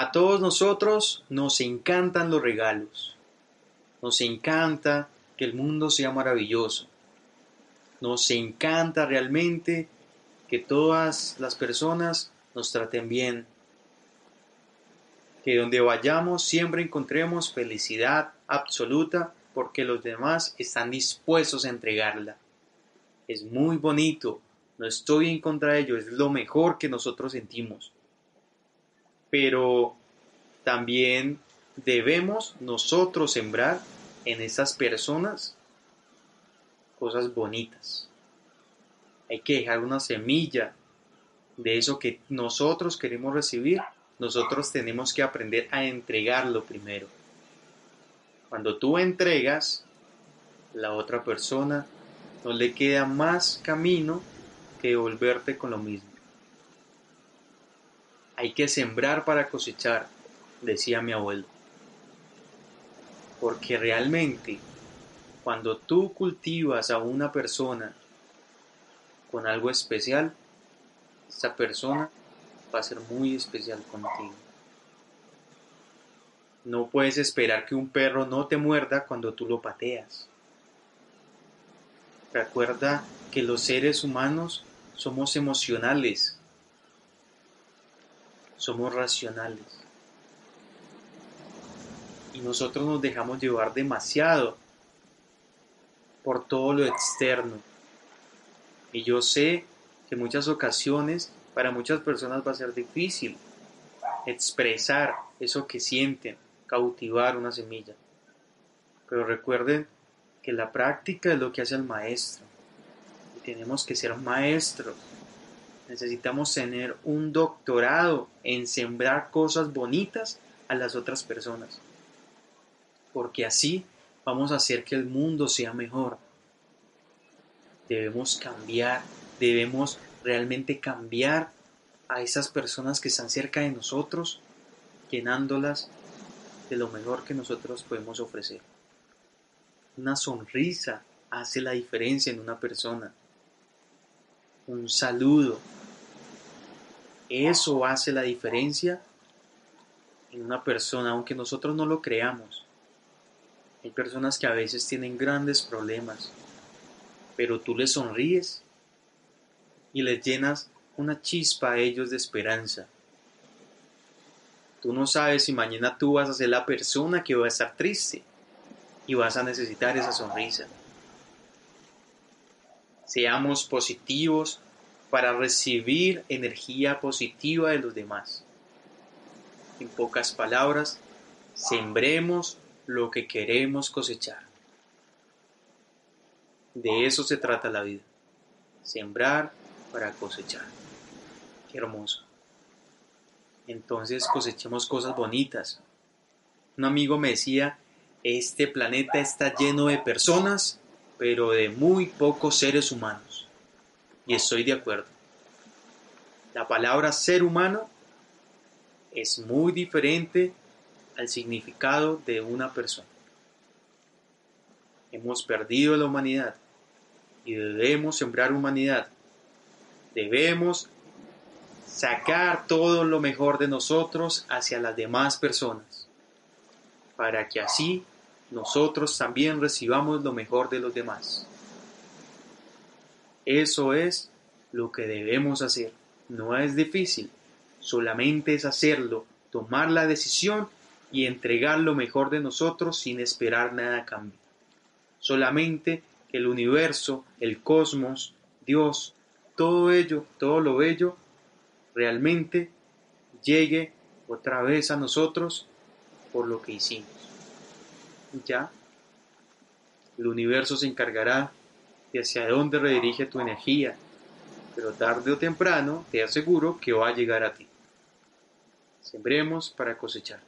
A todos nosotros nos encantan los regalos. Nos encanta que el mundo sea maravilloso. Nos encanta realmente que todas las personas nos traten bien. Que donde vayamos siempre encontremos felicidad absoluta porque los demás están dispuestos a entregarla. Es muy bonito, no estoy en contra de ello, es lo mejor que nosotros sentimos. Pero también debemos nosotros sembrar en esas personas cosas bonitas. Hay que dejar una semilla de eso que nosotros queremos recibir. Nosotros tenemos que aprender a entregarlo primero. Cuando tú entregas, la otra persona no le queda más camino que volverte con lo mismo. Hay que sembrar para cosechar, decía mi abuelo. Porque realmente cuando tú cultivas a una persona con algo especial, esa persona va a ser muy especial contigo. No puedes esperar que un perro no te muerda cuando tú lo pateas. Recuerda que los seres humanos somos emocionales, somos racionales. Y nosotros nos dejamos llevar demasiado por todo lo externo. Y yo sé que en muchas ocasiones para muchas personas va a ser difícil expresar eso que sienten, cautivar una semilla. Pero recuerden que la práctica es lo que hace el maestro. Y tenemos que ser maestros. Necesitamos tener un doctorado en sembrar cosas bonitas a las otras personas. Porque así vamos a hacer que el mundo sea mejor. Debemos cambiar, debemos realmente cambiar a esas personas que están cerca de nosotros, llenándolas de lo mejor que nosotros podemos ofrecer. Una sonrisa hace la diferencia en una persona. Un saludo. Eso hace la diferencia en una persona, aunque nosotros no lo creamos. Hay personas que a veces tienen grandes problemas, pero tú les sonríes y les llenas una chispa a ellos de esperanza. Tú no sabes si mañana tú vas a ser la persona que va a estar triste y vas a necesitar esa sonrisa. Seamos positivos para recibir energía positiva de los demás. En pocas palabras, sembremos lo que queremos cosechar. De eso se trata la vida. Sembrar para cosechar. Qué hermoso. Entonces cosechemos cosas bonitas. Un amigo me decía, este planeta está lleno de personas, pero de muy pocos seres humanos. Y estoy de acuerdo. La palabra ser humano es muy diferente al significado de una persona. Hemos perdido la humanidad y debemos sembrar humanidad. Debemos sacar todo lo mejor de nosotros hacia las demás personas, para que así nosotros también recibamos lo mejor de los demás. Eso es lo que debemos hacer. No es difícil, solamente es hacerlo, tomar la decisión y entregar lo mejor de nosotros sin esperar nada a cambio. Solamente el universo, el cosmos, Dios, todo ello, todo lo bello, realmente llegue otra vez a nosotros por lo que hicimos. Ya, el universo se encargará de hacia dónde redirige tu energía, pero tarde o temprano te aseguro que va a llegar a ti. Sembremos para cosechar.